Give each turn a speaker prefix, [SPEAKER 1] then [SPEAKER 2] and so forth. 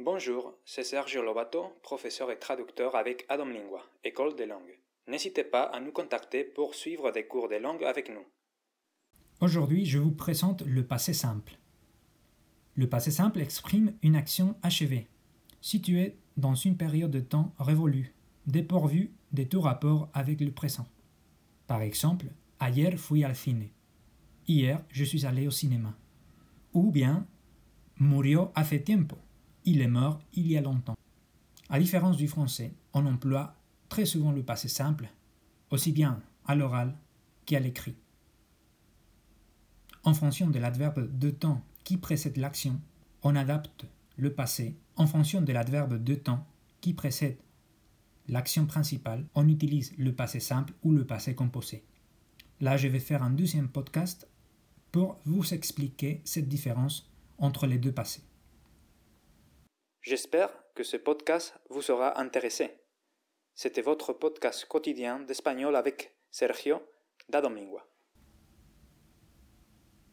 [SPEAKER 1] Bonjour, c'est Sergio Lobato, professeur et traducteur avec Adam Lingua, École des langues. N'hésitez pas à nous contacter pour suivre des cours de langue avec nous.
[SPEAKER 2] Aujourd'hui, je vous présente le passé simple. Le passé simple exprime une action achevée, située dans une période de temps révolue, dépourvue de tout rapport avec le présent. Par exemple, ayer fui al cine. Hier, je suis allé au cinéma. Ou bien, murió hace tiempo. Il est mort il y a longtemps. À différence du français, on emploie très souvent le passé simple, aussi bien à l'oral qu'à l'écrit. En fonction de l'adverbe de temps qui précède l'action, on adapte le passé en fonction de l'adverbe de temps qui précède l'action principale, on utilise le passé simple ou le passé composé. Là, je vais faire un deuxième podcast pour vous expliquer cette différence entre les deux passés.
[SPEAKER 1] J'espère que ce podcast vous sera intéressé. C'était votre podcast quotidien d'espagnol avec Sergio da Domingua.